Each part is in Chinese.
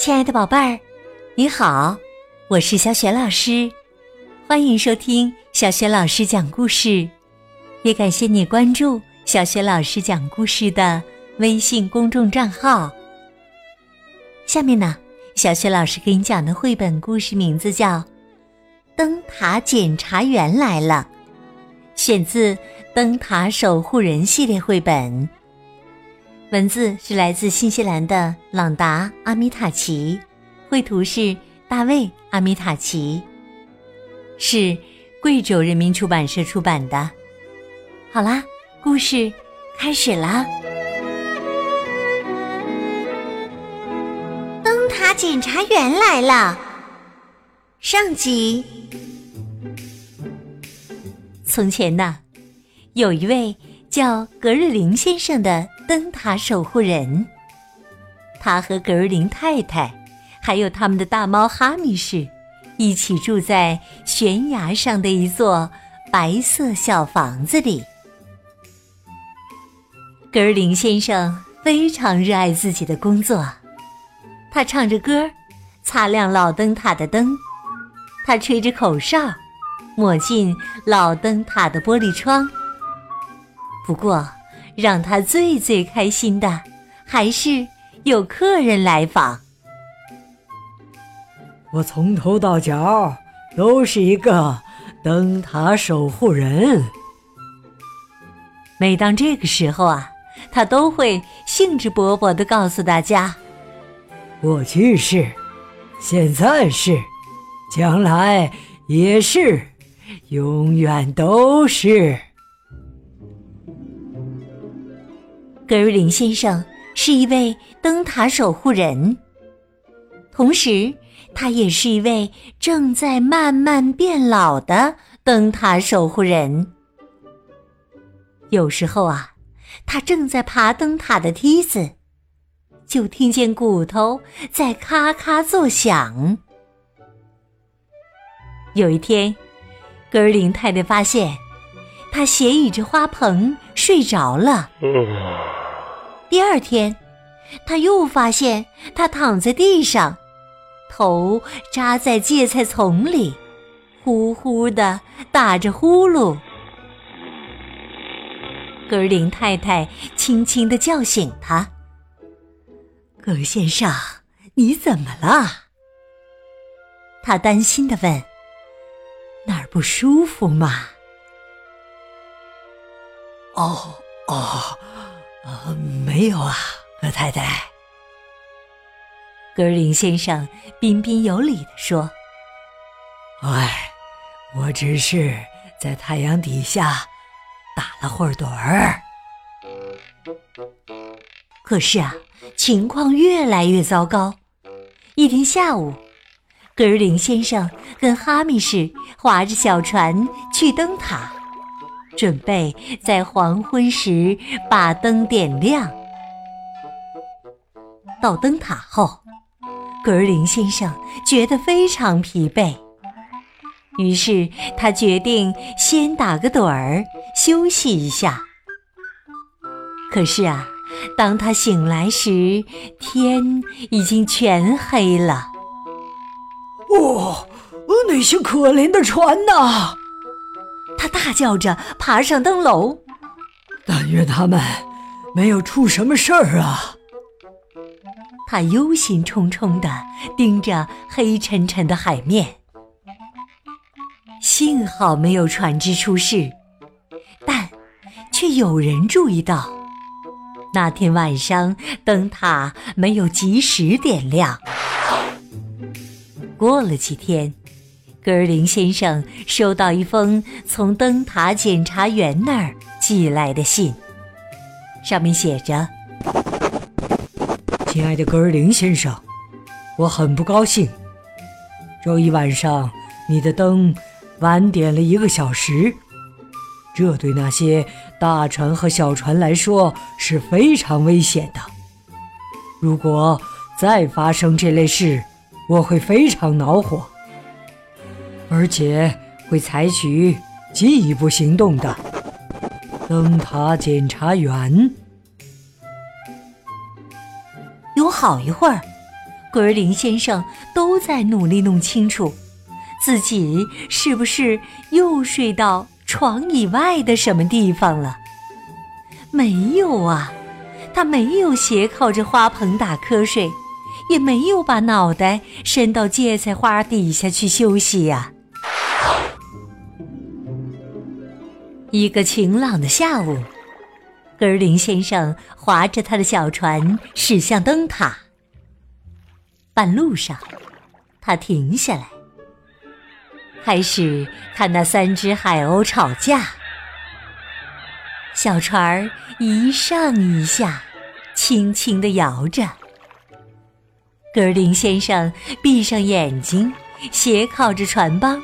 亲爱的宝贝儿，你好，我是小雪老师，欢迎收听小雪老师讲故事，也感谢你关注小雪老师讲故事的微信公众账号。下面呢，小雪老师给你讲的绘本故事名字叫《灯塔检查员来了》，选自《灯塔守护人》系列绘本。文字是来自新西兰的朗达·阿米塔奇，绘图是大卫·阿米塔奇，是贵州人民出版社出版的。好啦，故事开始啦！灯塔检查员来了。上集。从前呢，有一位叫格日林先生的。灯塔守护人，他和格尔林太太，还有他们的大猫哈密士，一起住在悬崖上的一座白色小房子里。格尔林先生非常热爱自己的工作，他唱着歌，擦亮老灯塔的灯；他吹着口哨，抹进老灯塔的玻璃窗。不过，让他最最开心的，还是有客人来访。我从头到脚都是一个灯塔守护人。每当这个时候啊，他都会兴致勃勃地告诉大家：“过去是，现在是，将来也是，永远都是。”格瑞林先生是一位灯塔守护人，同时他也是一位正在慢慢变老的灯塔守护人。有时候啊，他正在爬灯塔的梯子，就听见骨头在咔咔作响。有一天，格尔林太太发现他斜倚着花棚睡着了。第二天，他又发现他躺在地上，头扎在芥菜丛里，呼呼的打着呼噜。格林太太轻轻的叫醒他：“格先生，你怎么了？”他担心的问：“哪儿不舒服吗？”“哦，哦。”啊，没有啊，葛太太。格林先生彬彬有礼地说：“哎，我只是在太阳底下打了会儿盹儿。”可是啊，情况越来越糟糕。一天下午，格林先生跟哈密士划着小船去灯塔。准备在黄昏时把灯点亮。到灯塔后，格林先生觉得非常疲惫，于是他决定先打个盹儿休息一下。可是啊，当他醒来时，天已经全黑了。哦，那些可怜的船呐！他大叫着爬上灯楼，但愿他们没有出什么事儿啊！他忧心忡忡地盯着黑沉沉的海面，幸好没有船只出事，但却有人注意到，那天晚上灯塔没有及时点亮。过了几天。格尔林先生收到一封从灯塔检查员那儿寄来的信，上面写着：“亲爱的格尔林先生，我很不高兴。周一晚上你的灯晚点了一个小时，这对那些大船和小船来说是非常危险的。如果再发生这类事，我会非常恼火。”而且会采取进一步行动的。灯塔检查员有好一会儿，格尔林先生都在努力弄清楚，自己是不是又睡到床以外的什么地方了。没有啊，他没有斜靠着花盆打瞌睡，也没有把脑袋伸到芥菜花底下去休息呀。一个晴朗的下午，格林先生划着他的小船驶向灯塔。半路上，他停下来，开始看那三只海鸥吵架。小船儿一上一下，轻轻地摇着。格林先生闭上眼睛，斜靠着船帮，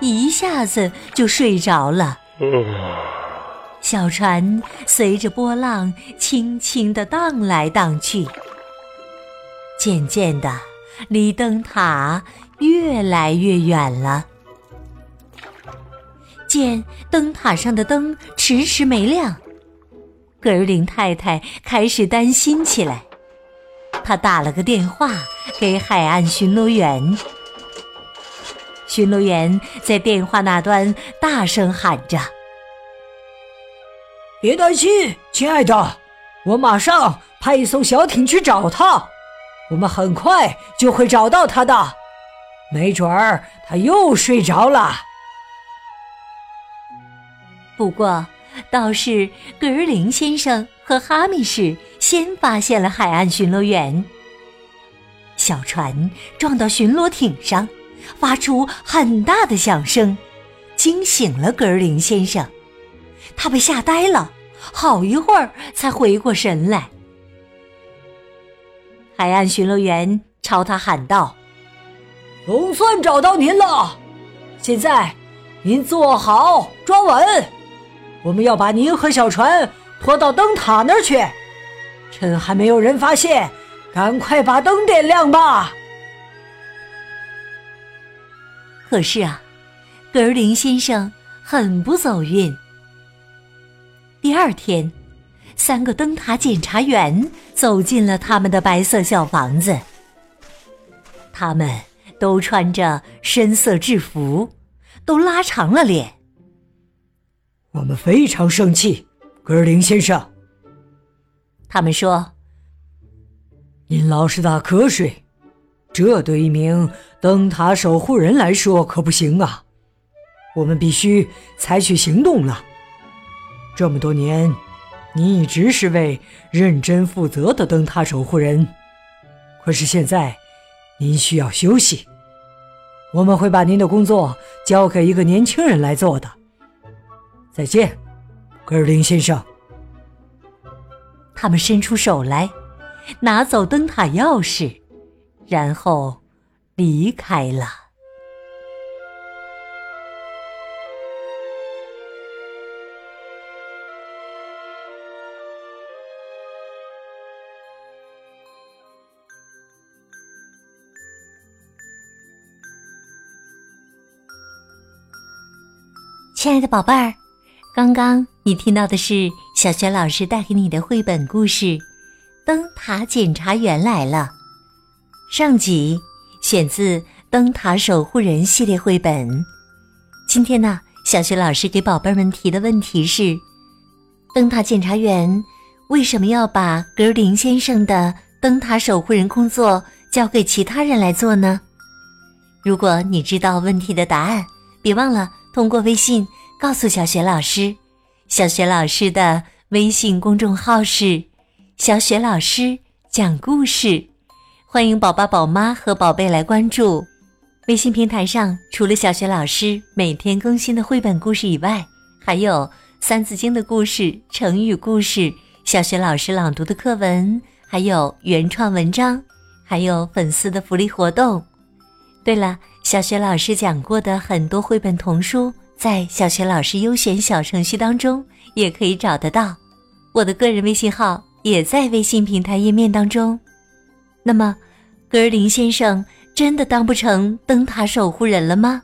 一下子就睡着了。小船随着波浪轻轻地荡来荡去，渐渐的，离灯塔越来越远了。见灯塔上的灯迟迟没亮，格尔林太太开始担心起来。她打了个电话给海岸巡逻员。巡逻员在电话那端大声喊着：“别担心，亲爱的，我马上派一艘小艇去找他。我们很快就会找到他的。没准儿他又睡着了。”不过，倒是格尔林先生和哈密士先发现了海岸巡逻员。小船撞到巡逻艇上。发出很大的响声，惊醒了格林先生。他被吓呆了，好一会儿才回过神来。海岸巡逻员朝他喊道：“总算找到您了！现在您坐好，抓稳。我们要把您和小船拖到灯塔那儿去。趁还没有人发现，赶快把灯点亮吧。”可是啊，格尔林先生很不走运。第二天，三个灯塔检查员走进了他们的白色小房子。他们都穿着深色制服，都拉长了脸。我们非常生气，格尔林先生。他们说：“您老是打瞌睡。”这对一名灯塔守护人来说可不行啊！我们必须采取行动了。这么多年，你一直是位认真负责的灯塔守护人，可是现在，您需要休息。我们会把您的工作交给一个年轻人来做的。再见，格尔林先生。他们伸出手来，拿走灯塔钥匙。然后离开了。亲爱的宝贝儿，刚刚你听到的是小学老师带给你的绘本故事《灯塔检查员来了》。上集选自《灯塔守护人》系列绘本。今天呢，小学老师给宝贝们提的问题是：灯塔检查员为什么要把格林先生的灯塔守护人工作交给其他人来做呢？如果你知道问题的答案，别忘了通过微信告诉小学老师。小学老师的微信公众号是“小雪老师讲故事”。欢迎宝宝、宝妈和宝贝来关注微信平台上，除了小学老师每天更新的绘本故事以外，还有《三字经》的故事、成语故事、小学老师朗读的课文，还有原创文章，还有粉丝的福利活动。对了，小学老师讲过的很多绘本童书，在小学老师优选小程序当中也可以找得到。我的个人微信号也在微信平台页面当中。那么，格尔林先生真的当不成灯塔守护人了吗？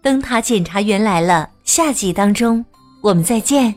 灯塔检查员来了，下集当中我们再见。